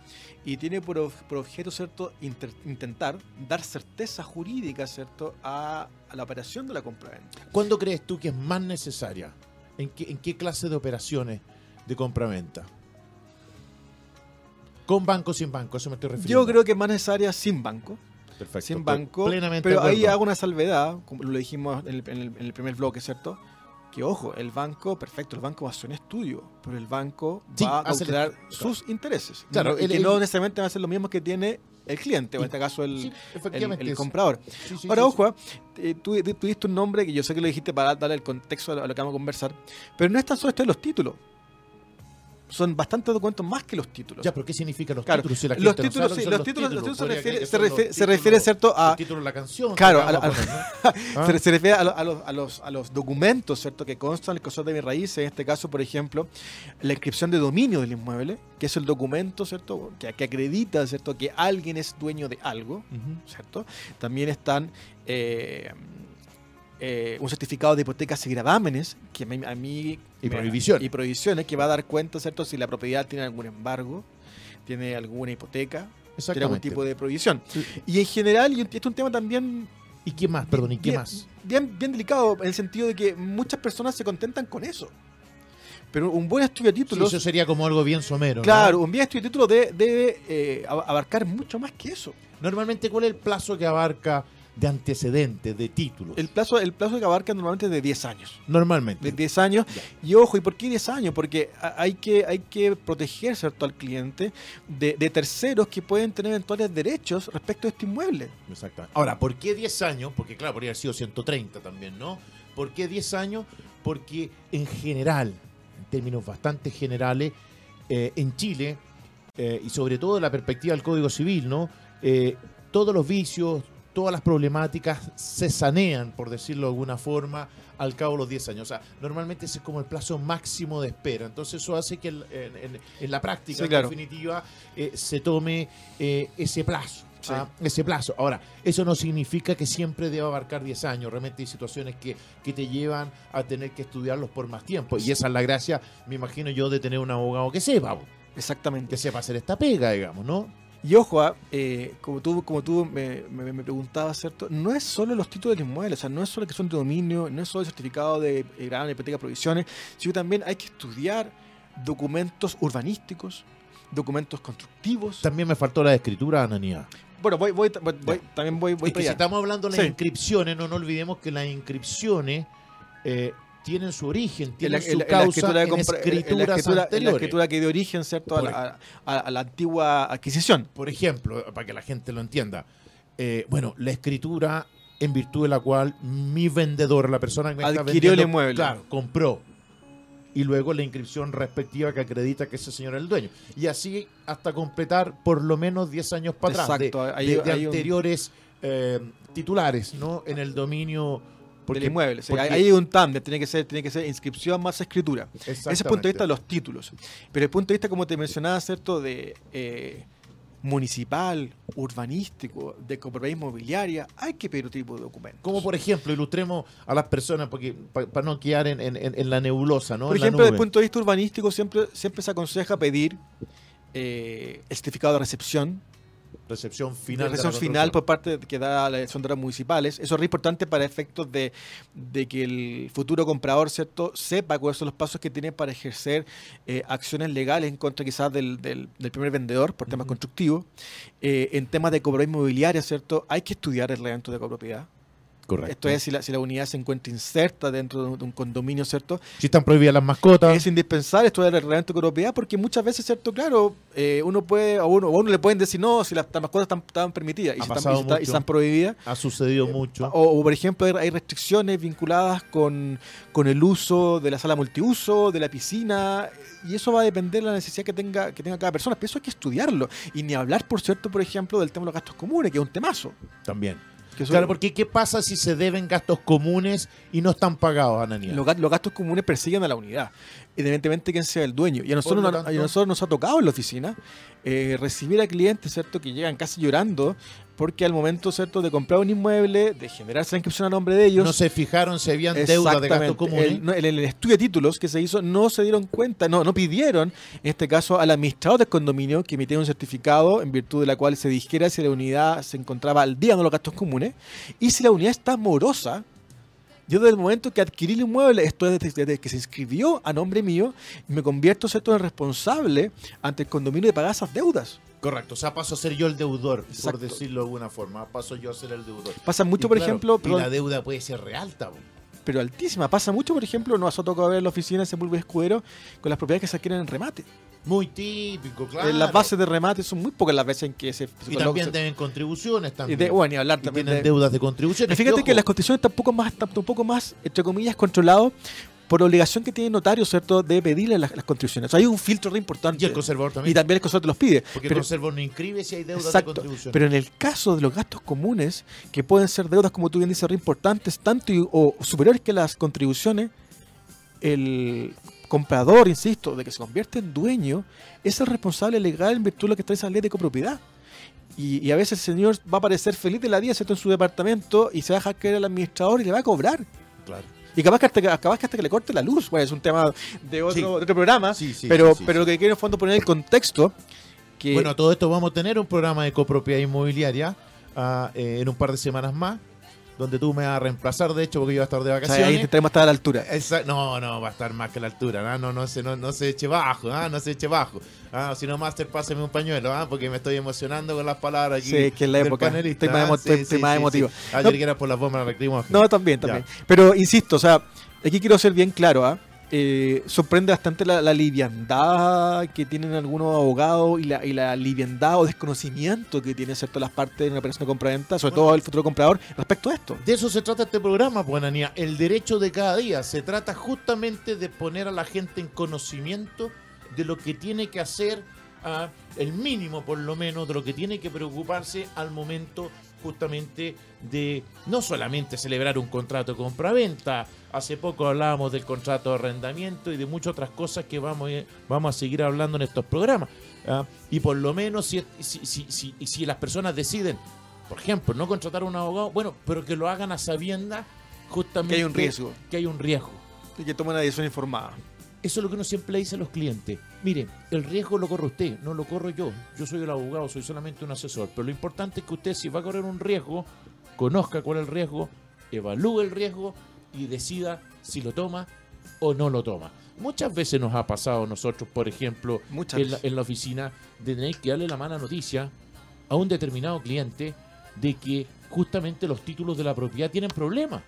y tiene por, objeto cierto intentar dar certeza jurídica cierto a, la operación de la compra-venta. ¿Cuándo crees tú que es más necesaria ¿En qué, en qué clase de operaciones de compra-venta? ¿Con banco o sin banco? Eso me estoy refiriendo. Yo creo que es más necesaria sin banco. Perfecto. sin banco. Plenamente pero ahí hago una salvedad, como lo dijimos en el, en el- en el primer bloque, ¿cierto? Que ojo, el banco, perfecto, el banco va a hacer un estudio, pero el banco Sí, va a el calcular estudio, sus intereses. Claro, y el- que el- no necesariamente va a ser lo mismo que tiene el cliente, o en este caso el, Sí, el- el comprador. sí, Ahora, ojo, eh, tú, tú diste un nombre que yo sé que lo dijiste para darle el contexto a lo que vamos a conversar, pero no es tan solo esto de los títulos. Son bastantes documentos más que los títulos. Ya, pero ¿qué significan los Claro, títulos? Si la los no títulos, sabe sí, los títulos, los títulos se refiere, se refiere, se títulos- refiere, ¿cierto? A, títulos de la canción. Claro, a vamos poner, ¿no? ¿Ah? se, se refiere a, lo- a los, a, los, a los documentos, ¿cierto? Que constan el consorcio de mi raíz, en este caso, por ejemplo, la inscripción de dominio del inmueble, que es el documento, ¿cierto? Que, que acredita, ¿cierto? Que alguien es dueño de algo. ¿cierto? También están eh, eh, un certificado de hipotecas y gravámenes, que a mí... Y prohibiciones. Y prohibiciones, que va a dar cuenta, ¿cierto? Si la propiedad tiene algún embargo, tiene alguna hipoteca, tiene algún tipo de prohibición. Sí. Y en general, y este es un tema también ¿Y qué más? Perdón, ¿y qué bien, más? Bien, bien delicado en el sentido de que muchas personas se contentan con eso. Pero un buen estudio de Sí, títulos, eso sería como algo bien somero. ¿no? claro, un bien estudio de títulos debe, debe, eh, ab- abarcar mucho más que eso. Normalmente, ¿cuál es el plazo que abarca de antecedentes, de títulos? El plazo, el plazo que abarca normalmente es de 10 años. Normalmente. De 10 años. Y ojo, ¿y por qué 10 años? Porque hay que, hay que proteger ¿cierto? al cliente de, de terceros que pueden tener eventuales derechos respecto a este inmueble. Exactamente. Ahora, ¿por qué 10 años? Porque, claro, podría haber sido 130 también, ¿no? ¿Por qué 10 años? Porque en general, en términos bastante generales, eh, en Chile, eh, y sobre todo en la perspectiva del Código Civil, ¿no? Eh, todos los vicios, todas las problemáticas se sanean, por decirlo de alguna forma, al cabo de los 10 años. O sea, normalmente ese es como el plazo máximo de espera. Entonces eso hace que en, en- en la práctica, Sí, en definitiva, eh, se tome eh, ese plazo. Sí. ¿ah? Ese plazo. Ahora, eso no significa que siempre deba abarcar 10 años. Realmente hay situaciones que, que te llevan a tener que estudiarlos por más tiempo. Y esa es la gracia, me imagino yo, de tener un abogado que sepa, Exactamente. que sepa hacer esta pega, digamos, ¿no? Y ojo, ah, eh, como tú, como tú me, me- me preguntabas, ¿cierto? No es solo los títulos del inmueble, o sea, no es solo que son de dominio, no es solo el certificado de eh, gravamen, hipoteca, provisiones, sino también hay que estudiar documentos urbanísticos, documentos constructivos. También me faltó la escritura, Ananía. Bueno, voy, voy, voy- voy- también voy, voy Es que para si estamos hablando de las Sí. inscripciones, no nos olvidemos que las inscripciones eh, tienen su origen, En la, tienen en su en la causa escritura de en la escritura- en la anteriores. escritura que dio origen, ¿cierto? A la, a- a la antigua adquisición. Por ejemplo, para que la gente lo entienda, eh, bueno, la escritura en virtud de la cual mi vendedor, la persona que me está Adquirió el vendiendo, inmueble. claro, compró. Y luego la inscripción respectiva que acredita que ese señor es el dueño. Y así hasta completar por lo menos 10 años para atrás de, Exacto, hay- de- de hay un- anteriores eh, titulares, ¿no? En el dominio... del inmueble. Porque- hay, un tándem, tiene que ser, tiene que ser inscripción más escritura. Ese es el punto de vista de los títulos. Pero el punto de vista, como te mencionaba, ¿cierto? De eh, municipal, urbanístico, de compropiedad inmobiliaria, hay que pedir otro tipo de documentos. Como por ejemplo, ilustremos a las personas porque para no quedar en, en- en- en la nebulosa, ¿no? Por En ejemplo, desde el punto de vista urbanístico, siempre, siempre se aconseja pedir eh, el certificado de recepción, recepción final. de la recepción final por parte que da la son de las municipales. Eso es re importante para efectos de, de que el futuro comprador, ¿cierto?, sepa cuáles son los pasos que tiene para ejercer eh, acciones legales en contra quizás del, del- del primer vendedor por temas constructivos. Eh, en temas de copropiedad inmobiliaria, ¿cierto?, hay que estudiar el reglamento de copropiedad. Correcto. Esto es si la, si la unidad se encuentra inserta dentro de un, condominio, ¿cierto? Si están prohibidas las mascotas. Es indispensable estudiar el reglamento de copropiedad porque muchas veces, ¿cierto? Claro, eh, uno puede, a uno, a uno le pueden decir no, si las, las mascotas están, están permitidas y, si están, y y prohibidas. Ha sucedido mucho. O, o, por ejemplo, hay, hay restricciones vinculadas con, con el uso de la sala multiuso, de la piscina, y eso va a depender de la necesidad que tenga, que tenga cada persona. Pero eso hay que estudiarlo. Y ni hablar, por cierto, por ejemplo, del tema de los gastos comunes, que es un temazo. También. Claro, porque ¿qué pasa si se deben gastos comunes y no están pagados, Ananía? los, los gastos comunes persiguen a la unidad, independientemente de quién sea el dueño. Y a nosotros, tanto- a nosotros nos ha tocado en la oficina eh, recibir a clientes, ¿cierto?, que llegan casi llorando porque al momento, ¿cierto?, de comprar un inmueble, de generarse la inscripción a nombre de ellos, no se fijaron si habían deuda de gastos Exactamente. comunes. El, no, en el estudio de títulos que se hizo no se dieron cuenta, no, no pidieron, en este caso, al administrador del condominio que emitiera un certificado en virtud de la cual se dijera si la unidad se encontraba al día de los gastos comunes y si la unidad está morosa Yo desde el momento que adquirí el inmueble, esto es desde, que se inscribió a nombre mío, me convierto ¿cierto? en responsable ante el condominio de pagar esas deudas. Correcto, o sea, paso a ser yo el deudor, Exacto. por decirlo de alguna forma. Paso yo a ser el deudor. Pasa mucho, Y por claro, ejemplo, y la deuda puede ser real, tabo. pero altísima. Pasa mucho, por ejemplo, nos ha tocado ver en la oficina de Sepúlveda Escudero con las propiedades que se adquieren en remate. Muy típico, claro. En las bases de remate son muy pocas las veces en que se, Y también deben contribuciones y también. de- bueno, y hablar Y también tienen de, deudas de contribuciones. Pero fíjate que ojo, las constituciones están un poco más, un poco más, entre comillas, controlado por obligación que tiene el notario, ¿cierto?, de pedirle las, las contribuciones. O sea, hay un filtro re importante. Y el conservador también. Y también el conservador te los pide. porque el conservador no inscribe si hay deudas exacto. de contribución. Pero en el caso de los gastos comunes, que pueden ser deudas, como tú bien dices, re importantes, tanto y- o superiores que las contribuciones, el comprador, insisto, de que se convierte en dueño, es el responsable legal en virtud de lo que está esa ley de copropiedad. Y, y a veces el señor va a parecer feliz de la vida, ¿cierto?, en su departamento y se va a dejar caer al administrador y le va a cobrar. claro. Y capaz que, hasta, que- capaz que hasta que le corte la luz. Bueno, es un tema de otro, Sí. de otro programa. Sí, sí, pero, pero lo que quiero en el fondo poner el contexto. Que Bueno, a todo esto vamos a tener un programa de copropiedad inmobiliaria ah, eh, en un par de semanas más, donde tú me vas a reemplazar, de hecho, porque yo voy a estar de o sea, vacaciones. ahí intentaremos estar a la altura. Esa- no, no, va a estar más que la altura, ¿no? No, no, se, no, no se eche bajo, ¿ah? no se eche bajo. Ah, si no, Master, páseme un pañuelo, ¿ah? porque me estoy emocionando con las palabras aquí. Sí, que es la época. panelista, Estoy más ¿ah? estoy- más emotivo. Ah, yo No. creí que era por las bombas lacrimógenas. No, también, también. Pero insisto, o sea, aquí quiero ser bien claro, ¿ah? Eh, sorprende bastante la, liviandad que tienen algunos abogados y la, y la liviandad o desconocimiento que tienen cierto las partes de una operación de compra-venta, sobre todo el futuro comprador, respecto a esto. De eso se trata este programa, pues, Ananía. El derecho de cada día. Se trata justamente de poner a la gente en conocimiento de lo que tiene que hacer, ah, el mínimo por lo menos, de lo que tiene que preocuparse al momento justamente de no solamente celebrar un contrato de compra-venta. Hace poco hablábamos del contrato de arrendamiento y de muchas otras cosas que vamos, a- vamos a seguir hablando en estos programas. ah, y por lo menos si, si, si, si- si las personas deciden por ejemplo, no contratar a un abogado, bueno, pero que lo hagan a sabiendas justamente Que hay un riesgo. que hay un riesgo. Y que tomen una decisión informada. Eso es lo que uno siempre le dice a los clientes. Mire, el riesgo lo corre usted, no lo corro yo. Yo soy el abogado, soy solamente un asesor. Pero lo importante es que usted, si va a correr un riesgo, conozca cuál es el riesgo, evalúe el riesgo y decida si lo toma o no lo toma. Muchas veces nos ha pasado a nosotros, por ejemplo, en la, en la oficina, de tener que darle la mala noticia a un determinado cliente de que justamente los títulos de la propiedad tienen problemas.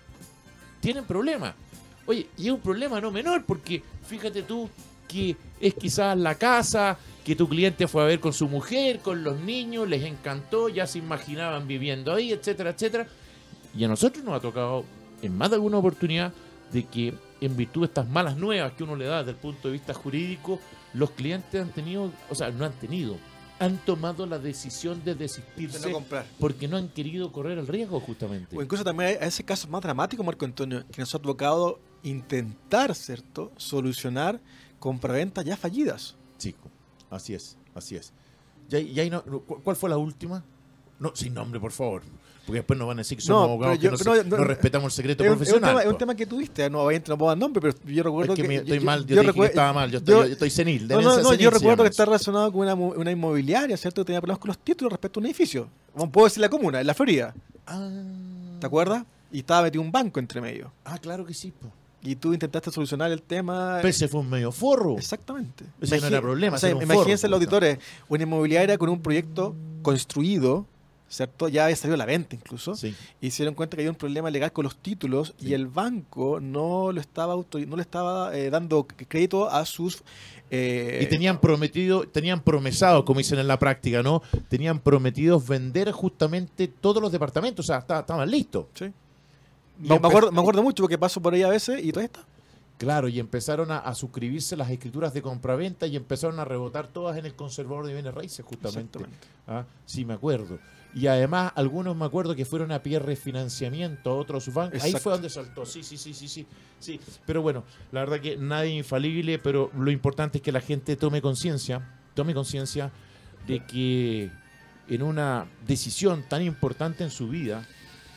Tienen problemas. Oye, y es un problema no menor, porque fíjate tú que es quizás la casa que tu cliente fue a ver con su mujer, con los niños, les encantó, ya se imaginaban viviendo ahí, etcétera, etcétera. Y a nosotros nos ha tocado en más de alguna oportunidad de que en virtud de estas malas nuevas que uno le da desde el punto de vista jurídico, los clientes han tenido, o sea, no han tenido, han tomado la decisión de desistirse De no comprar. porque no han querido correr el riesgo justamente. O incluso también hay ese caso más dramático, Marco Antonio, que nos ha tocado intentar, ¿cierto?, solucionar compraventas ya fallidas. Chico, así es, así es. Ya, ya hay no- ¿cu- ¿Cuál fue la última? No, sin nombre, por favor. Porque después nos van a decir que somos No, abogados yo- que no, se- no- no respetamos el secreto Es un, es un profesional. tema, es un tema que tuviste, no, obviamente no puedo dar nombre, pero yo recuerdo Es que, yo- estoy yo- mal, yo, yo te dije que estaba mal, yo estoy, yo- yo estoy senil. No, no, senil yo recuerdo que está relacionado con una inmobiliaria, ¿cierto? Que tenía problemas con los títulos respecto a un edificio. Bueno, Puedo decir la comuna, en la Florida, Ah, ¿te acuerdas? Y estaba metido un banco entre medio. Ah, claro que sí. po. Y tú intentaste solucionar el tema. Pero ese fue un medio forro. Exactamente. Ese no era problema, O sea, ese era un imagínense forro, los auditores, una inmobiliaria con un proyecto construido, ¿cierto? Ya había salido a la venta incluso. Sí. Y se dieron cuenta que había un problema legal con los títulos Sí. y el banco no lo estaba auto- no le estaba eh, dando crédito a sus eh, Y tenían prometido, tenían promesado, como dicen en la práctica, ¿no? Tenían prometido vender justamente todos los departamentos, o sea, esta- estaban listos. Sí. Me, acuerdo, me acuerdo mucho porque paso por ahí a veces y todo está. Claro, y empezaron a, a suscribirse las escrituras de compraventa y empezaron a rebotar todas en el conservador de bienes raíces, justamente. Ah, sí, me acuerdo. Y además, algunos me acuerdo que fueron a pie refinanciamiento a otros bancos. Ahí fue donde saltó. Sí, sí, sí, sí, sí, sí. Pero bueno, la verdad que nadie es infalible, pero lo importante es que la gente tome conciencia, tome conciencia de que en una decisión tan importante en su vida,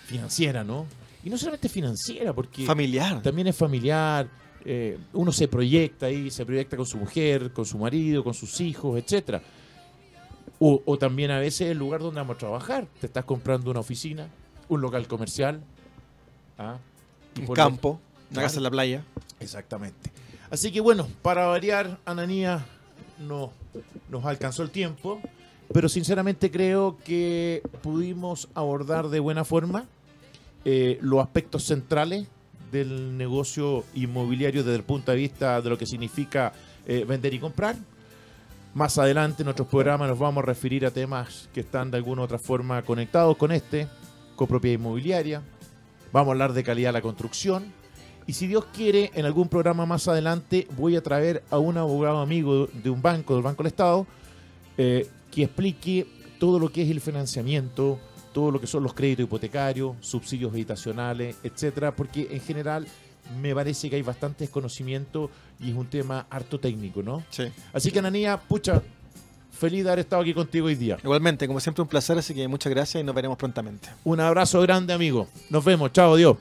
financiera, ¿no? Y no solamente financiera, porque Familiar. también es familiar, eh, uno se proyecta ahí, se proyecta con su mujer, con su marido, con sus hijos, etcétera. O, o también a veces el lugar donde vamos a trabajar. Te estás comprando una oficina, un local comercial, ¿ah? Un campo, una casa en la playa. Exactamente. Así que bueno, para variar, Ananía no nos alcanzó el tiempo, pero sinceramente creo que pudimos abordar de buena forma eh, los aspectos centrales del negocio inmobiliario desde el punto de vista de lo que significa eh, vender y comprar. Más adelante en nuestros programas nos vamos a referir a temas que están de alguna u otra forma conectados con este, copropiedad inmobiliaria. Vamos a hablar de calidad de la construcción. Y si Dios quiere, en algún programa más adelante voy a traer a un abogado amigo de un banco, del Banco del Estado, eh, que explique todo lo que es el financiamiento, todo lo que son los créditos hipotecarios, subsidios habitacionales, etcétera, porque en general me parece que hay bastante desconocimiento y es un tema harto técnico, ¿no? Sí. Así que, Ananía, pucha, feliz de haber estado aquí contigo hoy día. Igualmente, como siempre, un placer, así que muchas gracias y nos veremos prontamente. Un abrazo grande, amigo. Nos vemos. Chao, Dios.